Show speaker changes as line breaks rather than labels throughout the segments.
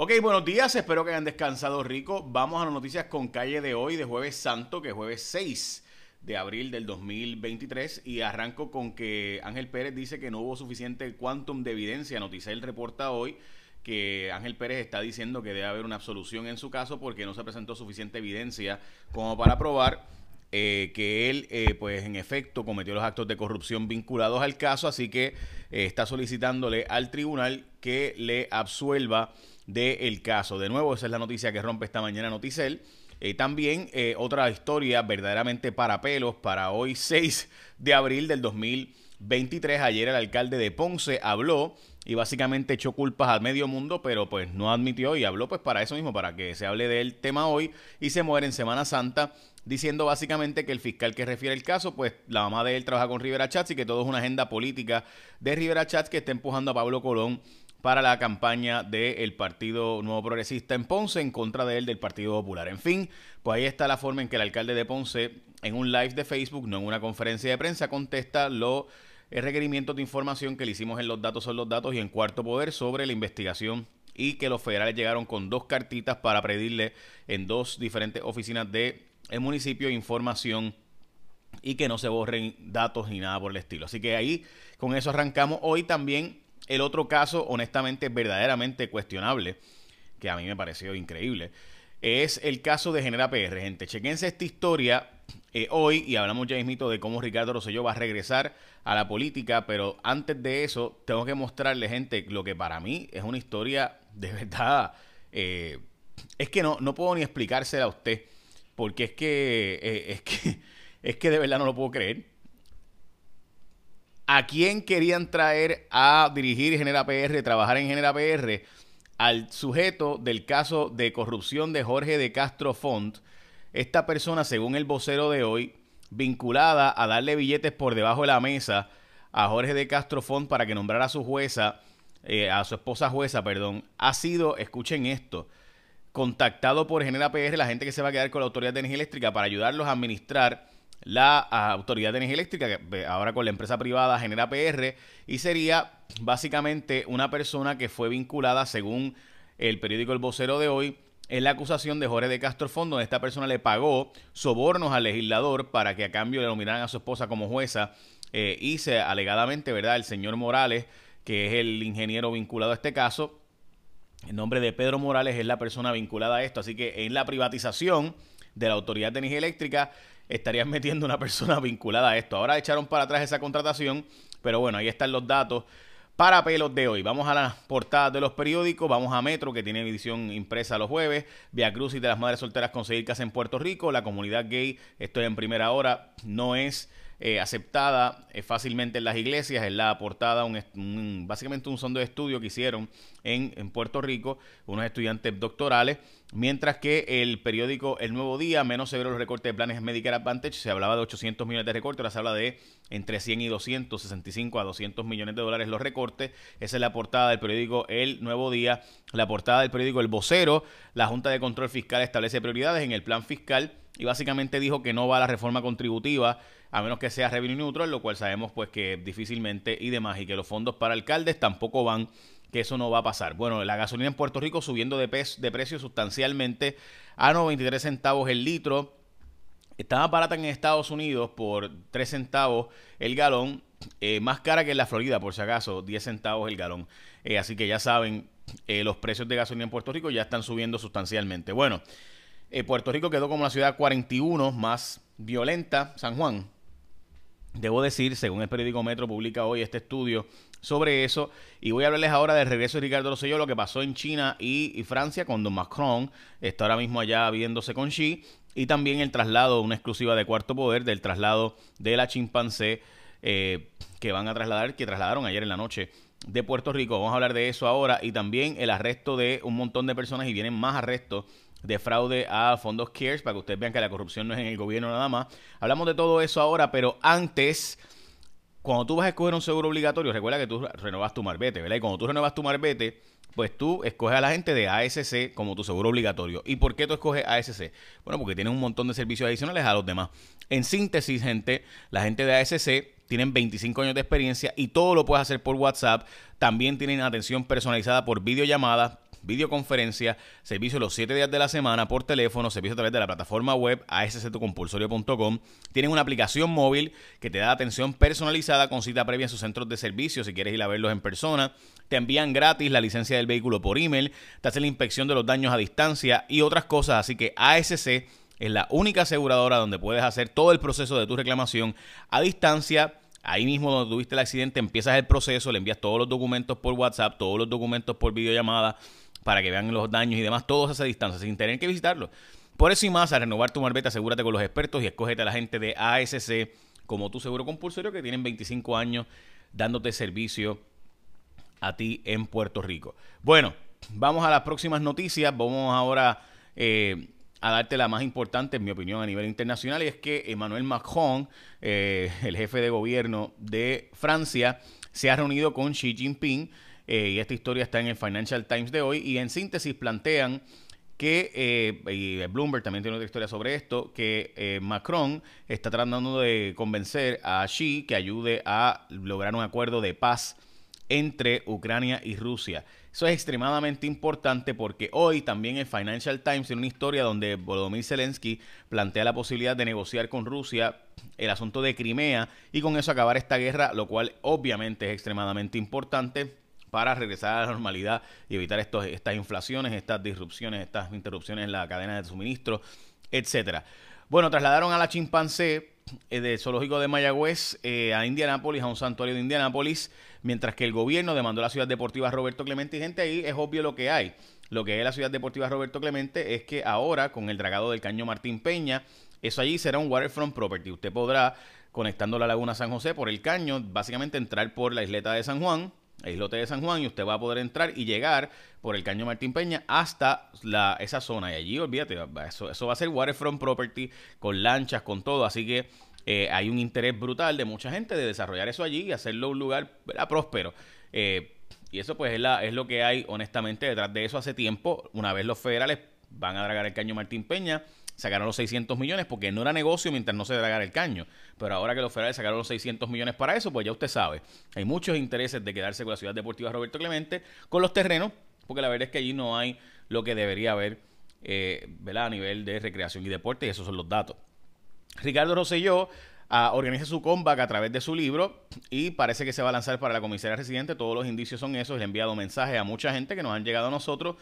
Ok, buenos días, espero que hayan descansado rico. Vamos a las noticias con calle de hoy, de jueves santo, que es jueves 6 de abril del 2023. Y arranco con que Ángel Pérez dice que no hubo suficiente quantum de evidencia. Noticel reporta hoy que Ángel Pérez está diciendo que debe haber una absolución en su caso porque no se presentó suficiente evidencia como para probar eh, que él, eh, pues en efecto, cometió los actos de corrupción vinculados al caso, así que eh, está solicitándole al tribunal que le absuelva del caso. De nuevo, esa es la noticia que rompe esta mañana Noticel. Eh, también eh, otra historia verdaderamente para pelos para hoy 6 de abril del 2023. Ayer el alcalde de Ponce habló y básicamente echó culpas al medio mundo, pero pues no admitió y habló pues para eso mismo, para que se hable del tema hoy y se muere en Semana Santa diciendo básicamente que el fiscal que refiere el caso, pues la mamá de él trabaja con Rivera Chats y que todo es una agenda política de Rivera Chats que está empujando a Pablo Colón para la campaña del Partido Nuevo Progresista en Ponce en contra de él del Partido Popular. En fin, pues ahí está la forma en que el alcalde de Ponce en un live de Facebook, no en una conferencia de prensa, contesta los requerimientos de información que le hicimos en los datos son los datos y en cuarto poder sobre la investigación y que los federales llegaron con dos cartitas para pedirle en dos diferentes oficinas del municipio información y que no se borren datos ni nada por el estilo. Así que ahí con eso arrancamos. Hoy también el otro caso, honestamente, verdaderamente cuestionable, que a mí me pareció increíble, es el caso de Genera PR. Gente, chequense esta historia eh, hoy y hablamos ya mismito de cómo Ricardo Rosselló va a regresar a la política, pero antes de eso tengo que mostrarle, gente, lo que para mí es una historia de verdad... Eh, es que no, no puedo ni explicársela a usted, porque es que, eh, es que, es que de verdad no lo puedo creer. ¿A quién querían traer a dirigir Genera PR, trabajar en Genera PR? Al sujeto del caso de corrupción de Jorge de Castro Font. Esta persona, según el vocero de hoy, vinculada a darle billetes por debajo de la mesa a Jorge de Castro Font para que nombrara a su jueza, eh, a su esposa jueza, perdón, ha sido, escuchen esto, contactado por Genera PR, la gente que se va a quedar con la Autoridad de Energía Eléctrica para ayudarlos a administrar la Autoridad de Energía Eléctrica, que ahora con la empresa privada genera PR, y sería básicamente una persona que fue vinculada, según el periódico El Vocero de hoy, en la acusación de Jorge de Castro Fondo, donde esta persona le pagó sobornos al legislador para que a cambio le nominaran a su esposa como jueza, eh, y se alegadamente, ¿verdad?, el señor Morales, que es el ingeniero vinculado a este caso, el nombre de Pedro Morales es la persona vinculada a esto, así que en la privatización de la Autoridad de Energía Eléctrica estarían metiendo una persona vinculada a esto. Ahora echaron para atrás esa contratación, pero bueno, ahí están los datos para pelos de hoy. Vamos a las portadas de los periódicos, vamos a Metro, que tiene edición impresa los jueves, Via Cruz y de las Madres Solteras conseguir casa en Puerto Rico, la comunidad gay, estoy en primera hora, no es eh, aceptada eh, fácilmente en las iglesias. Es la portada, un, básicamente un sondeo de estudio que hicieron en, en, Puerto Rico, unos estudiantes doctorales. Mientras que el periódico El Nuevo Día, menos severo los recortes de planes Medicare Advantage, se hablaba de 800 millones de recortes, ahora se habla de entre 100 y 265 a 200 millones de dólares los recortes. Esa es la portada del periódico El Nuevo Día. La portada del periódico El Vocero, la Junta de Control Fiscal establece prioridades en el plan fiscal y básicamente dijo que no va a la reforma contributiva a menos que sea revenue neutral, lo cual sabemos pues que difícilmente y demás, y que los fondos para alcaldes tampoco van, que eso no va a pasar. Bueno, la gasolina en Puerto Rico subiendo de, de precio sustancialmente a 93 centavos el litro. Estaba barata en Estados Unidos por 3 centavos el galón, eh, más cara que en la Florida, por si acaso, 10 centavos el galón. Eh, así que ya saben, eh, los precios de gasolina en Puerto Rico ya están subiendo sustancialmente. Bueno, Puerto Rico quedó como la ciudad 41 más violenta, San Juan, Debo decir, según el periódico Metro publica hoy este estudio sobre eso, y voy a hablarles ahora del regreso de Ricardo Rosselló, lo que pasó en China y, Francia con Don Macron, está ahora mismo allá viéndose con Xi, y también el traslado, una exclusiva de Cuarto Poder, del traslado de la chimpancé eh, que van a trasladar, que trasladaron ayer en la noche de Puerto Rico. Vamos a hablar de eso ahora, y también el arresto de un montón de personas, y vienen más arrestos de fraude a fondos CARES, para que ustedes vean que la corrupción no es en el gobierno nada más. Hablamos de todo eso ahora, pero antes, cuando tú vas a escoger un seguro obligatorio, recuerda que tú renovas tu marbete, ¿verdad? Y cuando tú renovas tu marbete, pues tú escoges a la gente de ASC como tu seguro obligatorio. ¿Y por qué tú escoges ASC? Bueno, porque tienen un montón de servicios adicionales a los demás. En síntesis, gente, la gente de ASC tienen 25 años de experiencia y todo lo puedes hacer por WhatsApp. También tienen atención personalizada por videollamada videoconferencia, servicio los 7 días de la semana por teléfono, servicio a través de la plataforma web asctocompulsorio.com. Tienen una aplicación móvil que te da atención personalizada con cita previa en sus centros de servicio si quieres ir a verlos en persona. Te envían gratis la licencia del vehículo por email, te hacen la inspección de los daños a distancia y otras cosas. Así que ASC es la única aseguradora donde puedes hacer todo el proceso de tu reclamación a distancia Ahí mismo donde tuviste el accidente empiezas el proceso, le envías todos los documentos por WhatsApp, todos los documentos por videollamada para que vean los daños y demás, todos a esa distancia, sin tener que visitarlo. Por eso y más, a renovar tu marbete, asegúrate con los expertos y escógete a la gente de ASC como tu seguro compulsorio que tienen 25 años dándote servicio a ti en Puerto Rico. Bueno, vamos a las próximas noticias. Vamos ahora eh, a darte la más importante, en mi opinión, a nivel internacional, y es que Emmanuel Macron, eh, el jefe de gobierno de Francia, se ha reunido con Xi Jinping, eh, y esta historia está en el Financial Times de hoy, y en síntesis plantean que, eh, y Bloomberg también tiene otra historia sobre esto, que Macron está tratando de convencer a Xi que ayude a lograr un acuerdo de paz entre Ucrania y Rusia. Eso es extremadamente importante porque hoy también el Financial Times tiene una historia donde Volodymyr Zelensky plantea la posibilidad de negociar con Rusia el asunto de Crimea y con eso acabar esta guerra, lo cual obviamente es extremadamente importante para regresar a la normalidad y evitar estos, estas inflaciones, estas disrupciones, estas interrupciones en la cadena de suministro, etcétera. Bueno, trasladaron a la chimpancé eh, del zoológico de Mayagüez eh, a Indianápolis, a un santuario de Indianápolis, mientras que el gobierno demandó a la ciudad deportiva Roberto Clemente y gente ahí es obvio lo que hay. Lo que es la ciudad deportiva Roberto Clemente es que ahora con el dragado del caño Martín Peña, eso allí será un waterfront property. Usted podrá, conectando la laguna San José por el caño, básicamente entrar por la isleta de San Juan, el islote de San Juan, y usted va a poder entrar y llegar por el caño Martín Peña hasta la, esa zona. Y allí, olvídate, eso, eso va a ser waterfront property con lanchas, con todo. Así que eh, hay un interés brutal de mucha gente de desarrollar eso allí y hacerlo un lugar próspero. Eh, y eso pues es, la, es lo que hay honestamente detrás de eso hace tiempo. Una vez los federales van a dragar el caño Martín Peña, sacaron los 600 millones porque no era negocio mientras no se dragara el caño. Pero ahora que los federales sacaron los 600 millones para eso, pues ya usted sabe, hay muchos intereses de quedarse con la ciudad deportiva Roberto Clemente, con los terrenos, porque la verdad es que allí no hay lo que debería haber eh, a nivel de recreación y deporte, y esos son los datos. Ricardo Rosselló ah, organiza su comeback a través de su libro y parece que se va a lanzar para la comisaría residente. Todos los indicios son esos. Le ha enviado mensajes a mucha gente que nos han llegado a nosotros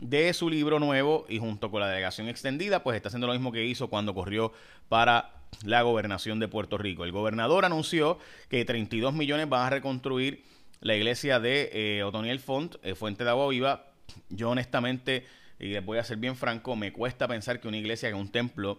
de su libro nuevo y junto con la delegación extendida, pues está haciendo lo mismo que hizo cuando corrió para la gobernación de Puerto Rico. El gobernador anunció que 32 millones van a reconstruir la iglesia de eh, Otoniel Font, eh, Fuente de Agua Viva. Yo honestamente, y les voy a ser bien franco, me cuesta pensar que una iglesia, que un templo,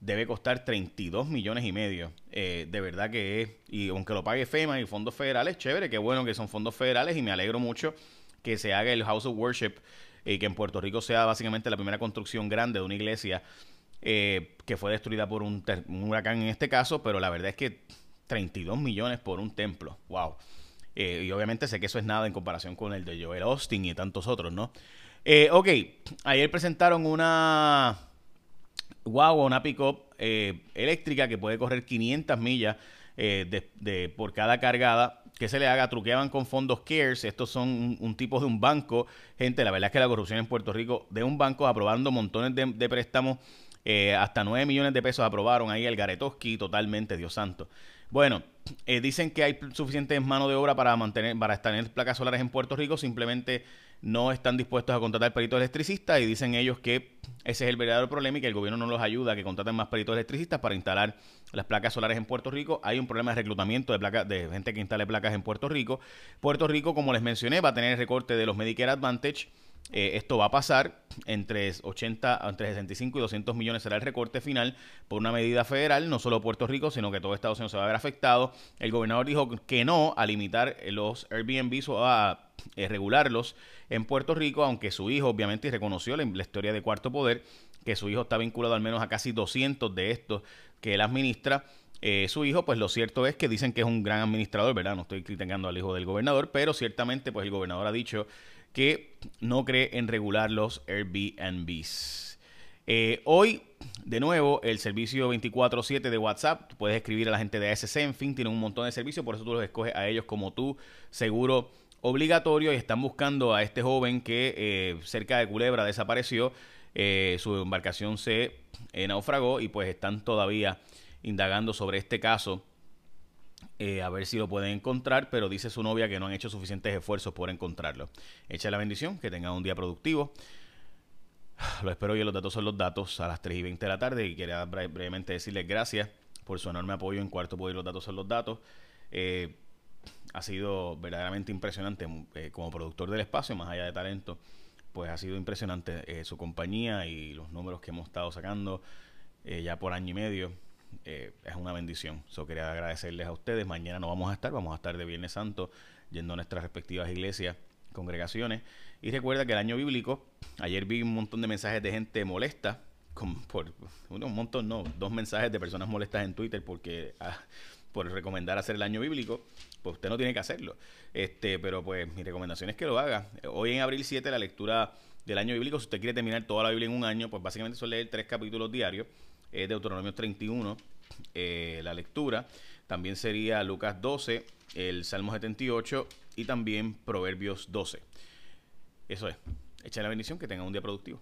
debe costar 32 millones y medio. Eh, de verdad que es, y aunque lo pague FEMA y fondos federales, chévere, qué bueno que son fondos federales y me alegro mucho que se haga el House of Worship y que en Puerto Rico sea básicamente la primera construcción grande de una iglesia eh, que fue destruida por un, huracán en este caso, pero la verdad es que 32 millones por un templo, wow. Eh, y obviamente sé que eso es nada en comparación con el de Joel Austin y tantos otros, ¿no? ok, ayer presentaron una wow, una pick-up eh, eléctrica que puede correr 500 millas eh, de, por cada cargada que se le haga, truqueaban con fondos CARES, estos son un, tipo de un banco, gente, la verdad es que la corrupción en Puerto Rico, de un banco aprobando montones de, préstamos, eh, hasta 9 millones de pesos aprobaron ahí el Garetoski, totalmente, Dios santo. Bueno, dicen que hay suficiente mano de obra para mantener, para tener placas solares en Puerto Rico, simplemente no están dispuestos a contratar peritos electricistas y dicen ellos que ese es el verdadero problema y que el gobierno no los ayuda a que contraten más peritos electricistas para instalar las placas solares en Puerto Rico. Hay un problema de reclutamiento de placas de gente que instale placas en Puerto Rico. Puerto Rico, como les mencioné, va a tener el recorte de los Medicare Advantage. Eh, esto va a pasar entre 80, entre 65 y 200 millones será el recorte final por una medida federal, no solo Puerto Rico, sino que todo Estados Unidos se va a ver afectado. El gobernador dijo que no a limitar los Airbnb o a eh, regularlos en Puerto Rico, aunque su hijo obviamente reconoció la, historia de Cuarto Poder, que su hijo está vinculado al menos a casi 200 de estos que él administra. Eh, su hijo, pues lo cierto es que dicen que es un gran administrador, ¿verdad? No estoy criticando al hijo del gobernador, pero ciertamente pues el gobernador ha dicho que no cree en regular los Airbnbs. Eh, hoy, de nuevo, el servicio 24-7 de WhatsApp, puedes escribir a la gente de ASC, en fin, tienen un montón de servicios, por eso tú los escoges a ellos como tú, seguro obligatorio y están buscando a este joven que eh, cerca de Culebra desapareció. Eh, su embarcación se naufragó y pues están todavía indagando sobre este caso. A ver si lo pueden encontrar, pero dice su novia que no han hecho suficientes esfuerzos por encontrarlo. Echa la bendición, que tengan un día productivo. Lo espero y los datos son los datos a las 3 y 20 de la tarde y quería brevemente decirles gracias por su enorme apoyo en Cuarto Poder los datos son los datos. Eh, ha sido verdaderamente impresionante eh, como productor del espacio, más allá de talento, pues ha sido impresionante eh, su compañía y los números que hemos estado sacando ya por año y medio. Es una bendición. So, quería agradecerles a ustedes. Mañana no vamos a estar, vamos a estar de Viernes Santo yendo a nuestras respectivas iglesias, congregaciones. Y recuerda que el año bíblico, ayer vi un montón de mensajes de gente molesta, con, por un montón, no, dos mensajes de personas molestas en Twitter porque ah, por recomendar hacer el año bíblico, pues usted no tiene que hacerlo. Este, pero pues mi recomendación es que lo haga. Hoy en abril 7 la lectura del año bíblico, si usted quiere terminar toda la Biblia en un año, pues básicamente son leer tres capítulos diarios, de Deuteronomio 31, eh, la lectura, también sería Lucas 12, el Salmo 78 y también Proverbios 12. Eso es. Echa la bendición, que tenga un día productivo.